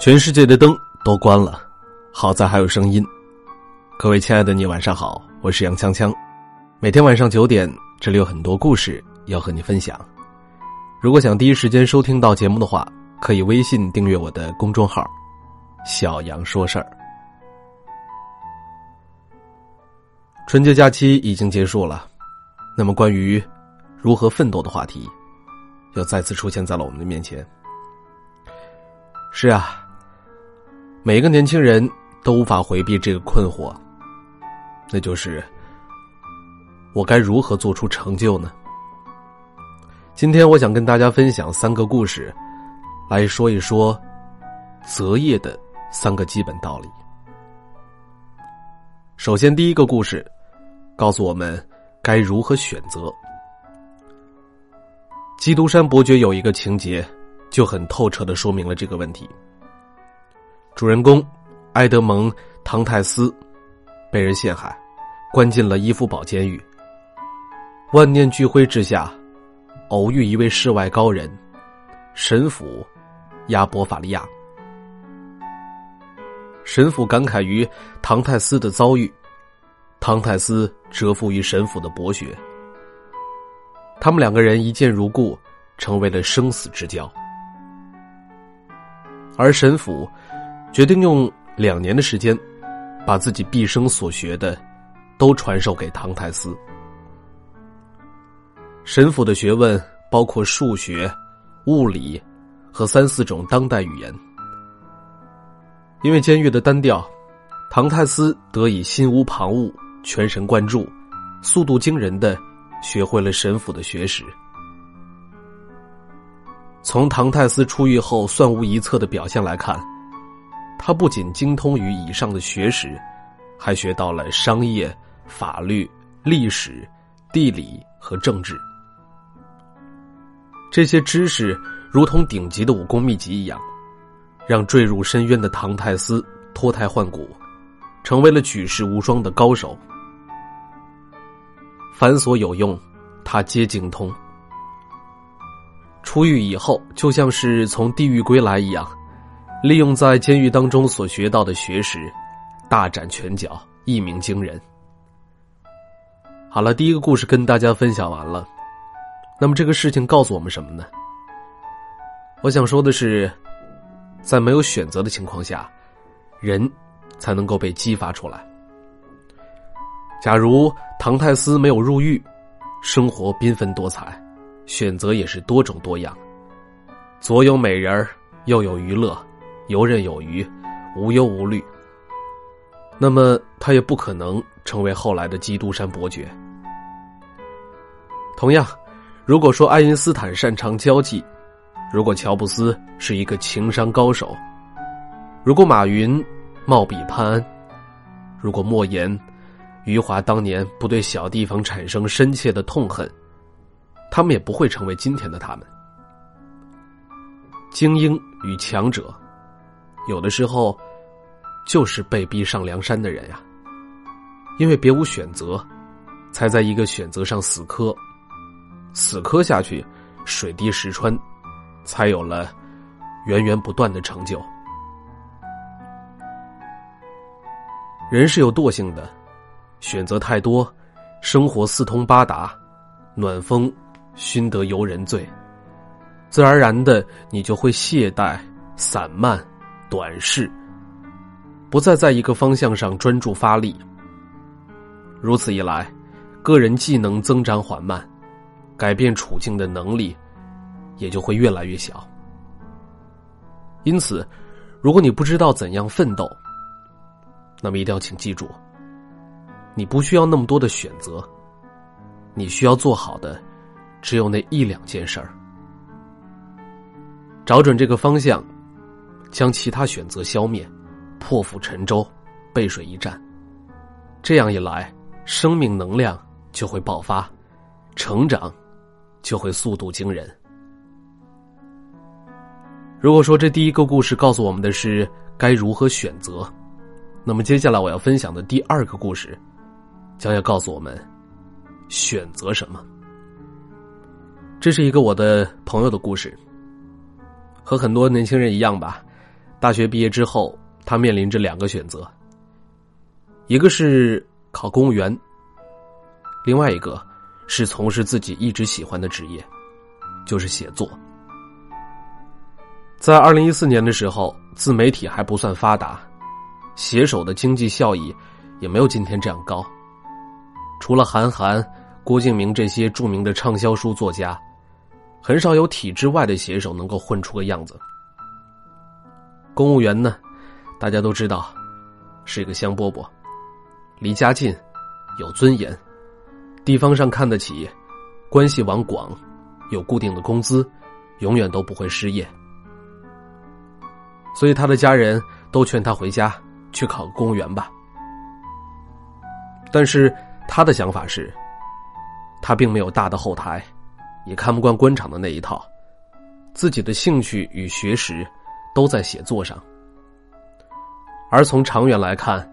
全世界的灯都关了，好在还有声音。各位亲爱的，你晚上好，我是杨锵锵。每天晚上九点，这里有很多故事要和你分享。如果想第一时间收听到节目的话，可以微信订阅我的公众号“小杨说事儿”。春节假期已经结束了，那么关于如何奋斗的话题，又再次出现在了我们的面前。是啊。每个年轻人都无法回避这个困惑，那就是我该如何做出成就呢？今天我想跟大家分享三个故事，来说一说择业的三个基本道理。首先，第一个故事告诉我们该如何选择。《基督山伯爵》有一个情节，就很透彻的说明了这个问题。主人公埃德蒙·唐泰斯被人陷害，关进了伊夫堡监狱。万念俱灰之下，偶遇一位世外高人——神父亚伯法利亚。神父感慨于唐泰斯的遭遇，唐泰斯折服于神父的博学。他们两个人一见如故，成为了生死之交。而神父。决定用两年的时间，把自己毕生所学的都传授给唐泰斯。神父的学问包括数学、物理和三四种当代语言。因为监狱的单调，唐泰斯得以心无旁骛、全神贯注、速度惊人的学会了神父的学识。从唐泰斯出狱后算无一策的表现来看。他不仅精通于以上的学识，还学到了商业、法律、历史、地理和政治。这些知识如同顶级的武功秘籍一样，让坠入深渊的唐泰斯脱胎换骨，成为了举世无双的高手。凡所有用，他皆精通。出狱以后，就像是从地狱归来一样。利用在监狱当中所学到的学识，大展拳脚，一鸣惊人。好了，第一个故事跟大家分享完了。那么这个事情告诉我们什么呢？我想说的是，在没有选择的情况下，人才能够被激发出来。假如唐泰斯没有入狱，生活缤纷多彩，选择也是多种多样，左有美人儿，右有娱乐。游刃有余，无忧无虑。那么他也不可能成为后来的基督山伯爵。同样，如果说爱因斯坦擅长交际，如果乔布斯是一个情商高手，如果马云貌比潘安，如果莫言、余华当年不对小地方产生深切的痛恨，他们也不会成为今天的他们。精英与强者。有的时候，就是被逼上梁山的人呀，因为别无选择，才在一个选择上死磕，死磕下去，水滴石穿，才有了源源不断的成就。人是有惰性的，选择太多，生活四通八达，暖风熏得游人醉，自然而然的，你就会懈怠、散漫。短视，不再在一个方向上专注发力。如此一来，个人技能增长缓慢，改变处境的能力也就会越来越小。因此，如果你不知道怎样奋斗，那么一定要请记住，你不需要那么多的选择，你需要做好的只有那一两件事儿，找准这个方向。将其他选择消灭，破釜沉舟，背水一战。这样一来，生命能量就会爆发，成长就会速度惊人。如果说这第一个故事告诉我们的是该如何选择，那么接下来我要分享的第二个故事，将要告诉我们选择什么。这是一个我的朋友的故事，和很多年轻人一样吧。大学毕业之后，他面临着两个选择：一个是考公务员，另外一个是从事自己一直喜欢的职业，就是写作。在二零一四年的时候，自媒体还不算发达，写手的经济效益也没有今天这样高。除了韩寒、郭敬明这些著名的畅销书作家，很少有体制外的写手能够混出个样子。公务员呢，大家都知道，是一个香饽饽，离家近，有尊严，地方上看得起，关系网广，有固定的工资，永远都不会失业。所以他的家人都劝他回家去考个公务员吧。但是他的想法是，他并没有大的后台，也看不惯官场的那一套，自己的兴趣与学识。都在写作上，而从长远来看，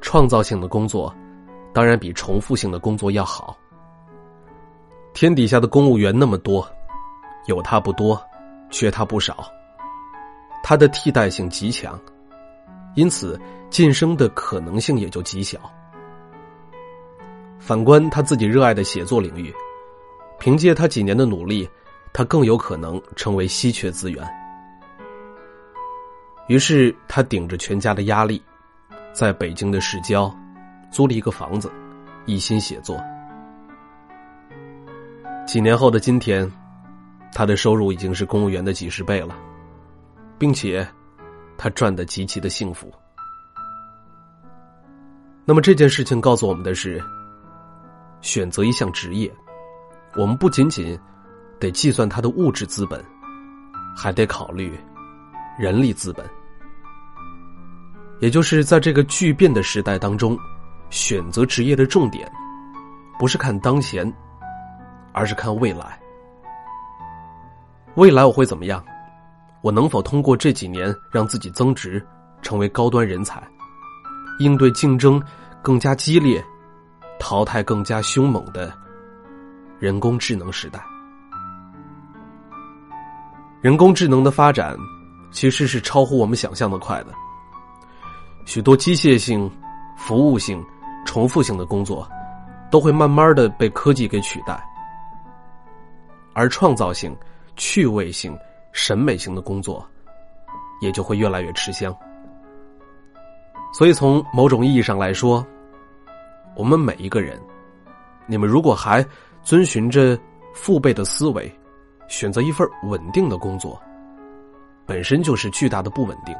创造性的工作当然比重复性的工作要好。天底下的公务员那么多，有他不多，缺他不少，他的替代性极强，因此晋升的可能性也就极小。反观他自己热爱的写作领域，凭借他几年的努力，他更有可能成为稀缺资源。于是他顶着全家的压力，在北京的市郊租了一个房子，一心写作。几年后的今天，他的收入已经是公务员的几十倍了，并且他赚得极其的幸福。那么这件事情告诉我们的是：选择一项职业，我们不仅仅得计算它的物质资本，还得考虑。人力资本，也就是在这个巨变的时代当中，选择职业的重点，不是看当前，而是看未来。未来我会怎么样？我能否通过这几年让自己增值，成为高端人才，应对竞争更加激烈、淘汰更加凶猛的人工智能时代？人工智能的发展。其实是超乎我们想象的快的。许多机械性、服务性、重复性的工作，都会慢慢的被科技给取代，而创造性、趣味性、审美性的工作，也就会越来越吃香。所以，从某种意义上来说，我们每一个人，你们如果还遵循着父辈的思维，选择一份稳定的工作。本身就是巨大的不稳定，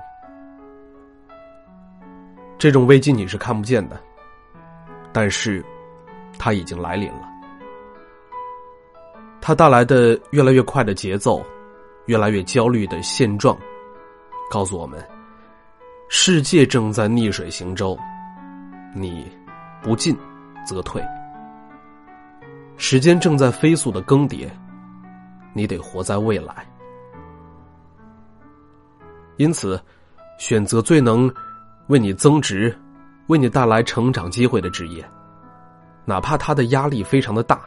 这种危机你是看不见的，但是，它已经来临了。它带来的越来越快的节奏，越来越焦虑的现状，告诉我们，世界正在逆水行舟，你不进则退；时间正在飞速的更迭，你得活在未来。因此，选择最能为你增值、为你带来成长机会的职业，哪怕他的压力非常的大、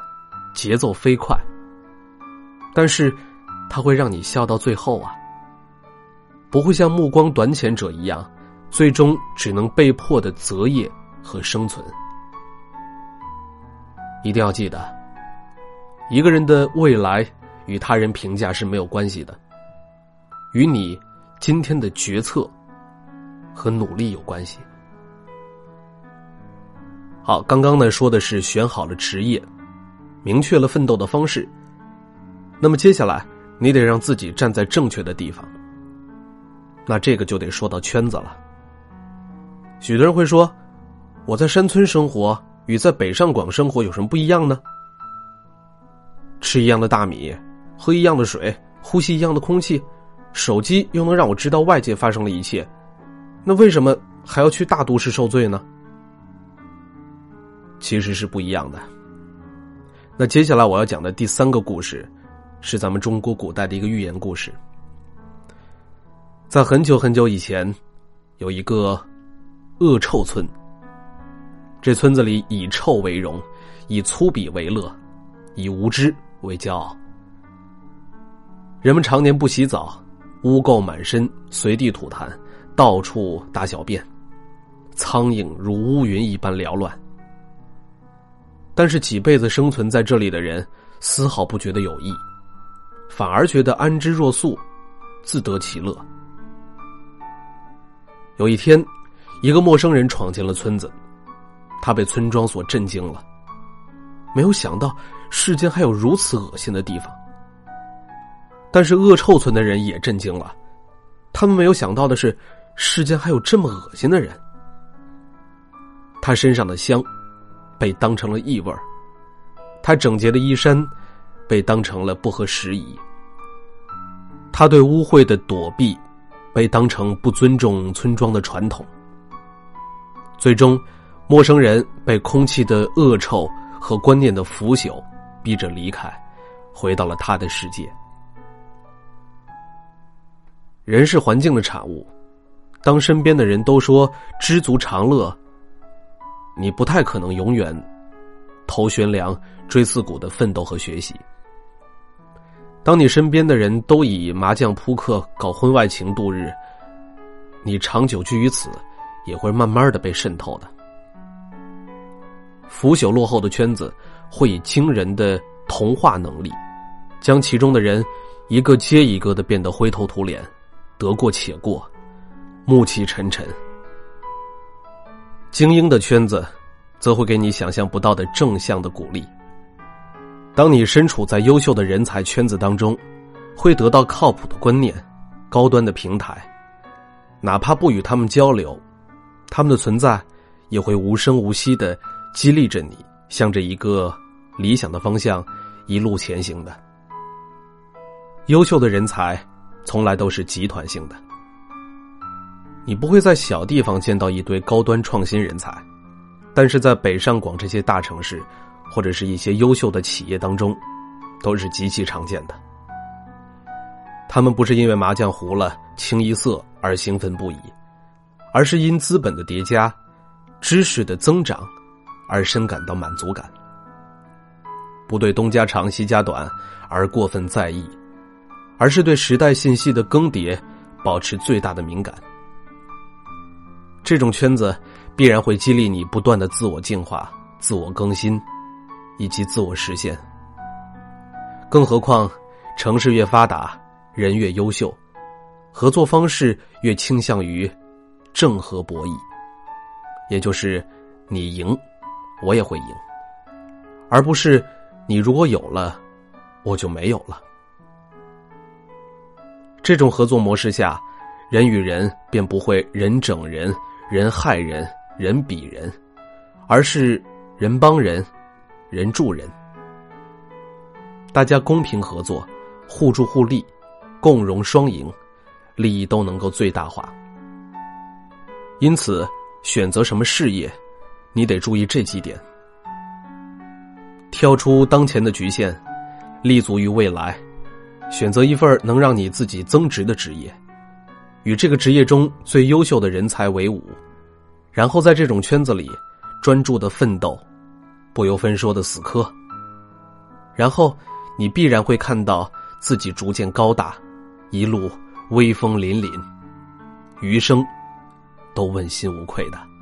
节奏飞快，但是他会让你笑到最后啊！不会像目光短浅者一样，最终只能被迫的择业和生存。一定要记得，一个人的未来与他人评价是没有关系的，与你。今天的决策和努力有关系。好，刚刚呢说的是选好了职业，明确了奋斗的方式。那么接下来你得让自己站在正确的地方。那这个就得说到圈子了。许多人会说，我在山村生活与在北上广生活有什么不一样呢？吃一样的大米，喝一样的水，呼吸一样的空气。手机又能让我知道外界发生了一切，那为什么还要去大都市受罪呢？其实是不一样的。那接下来我要讲的第三个故事，是咱们中国古代的一个寓言故事。在很久很久以前，有一个恶臭村。这村子里以臭为荣，以粗鄙为乐，以无知为骄傲。人们常年不洗澡。污垢满身，随地吐痰，到处大小便，苍蝇如乌云一般缭乱。但是几辈子生存在这里的人，丝毫不觉得有益，反而觉得安之若素，自得其乐。有一天，一个陌生人闯进了村子，他被村庄所震惊了。没有想到世间还有如此恶心的地方。但是恶臭村的人也震惊了，他们没有想到的是，世间还有这么恶心的人。他身上的香，被当成了异味他整洁的衣衫，被当成了不合时宜。他对污秽的躲避，被当成不尊重村庄的传统。最终，陌生人被空气的恶臭和观念的腐朽逼着离开，回到了他的世界。人是环境的产物，当身边的人都说知足常乐，你不太可能永远头悬梁锥刺股的奋斗和学习。当你身边的人都以麻将、扑克、搞婚外情度日，你长久居于此，也会慢慢的被渗透的。腐朽落后的圈子会以惊人的同化能力，将其中的人一个接一个的变得灰头土脸。得过且过，暮气沉沉。精英的圈子，则会给你想象不到的正向的鼓励。当你身处在优秀的人才圈子当中，会得到靠谱的观念、高端的平台，哪怕不与他们交流，他们的存在也会无声无息的激励着你，向着一个理想的方向一路前行的。优秀的人才。从来都是集团性的，你不会在小地方见到一堆高端创新人才，但是在北上广这些大城市，或者是一些优秀的企业当中，都是极其常见的。他们不是因为麻将胡了、清一色而兴奋不已，而是因资本的叠加、知识的增长而深感到满足感，不对东家长西家短而过分在意。而是对时代信息的更迭保持最大的敏感。这种圈子必然会激励你不断的自我进化、自我更新，以及自我实现。更何况，城市越发达，人越优秀，合作方式越倾向于正和博弈，也就是你赢，我也会赢，而不是你如果有了，我就没有了。这种合作模式下，人与人便不会人整人、人害人、人比人，而是人帮人、人助人，大家公平合作，互助互利，共荣双赢，利益都能够最大化。因此，选择什么事业，你得注意这几点：跳出当前的局限，立足于未来。选择一份能让你自己增值的职业，与这个职业中最优秀的人才为伍，然后在这种圈子里专注的奋斗，不由分说的死磕。然后你必然会看到自己逐渐高大，一路威风凛凛，余生都问心无愧的。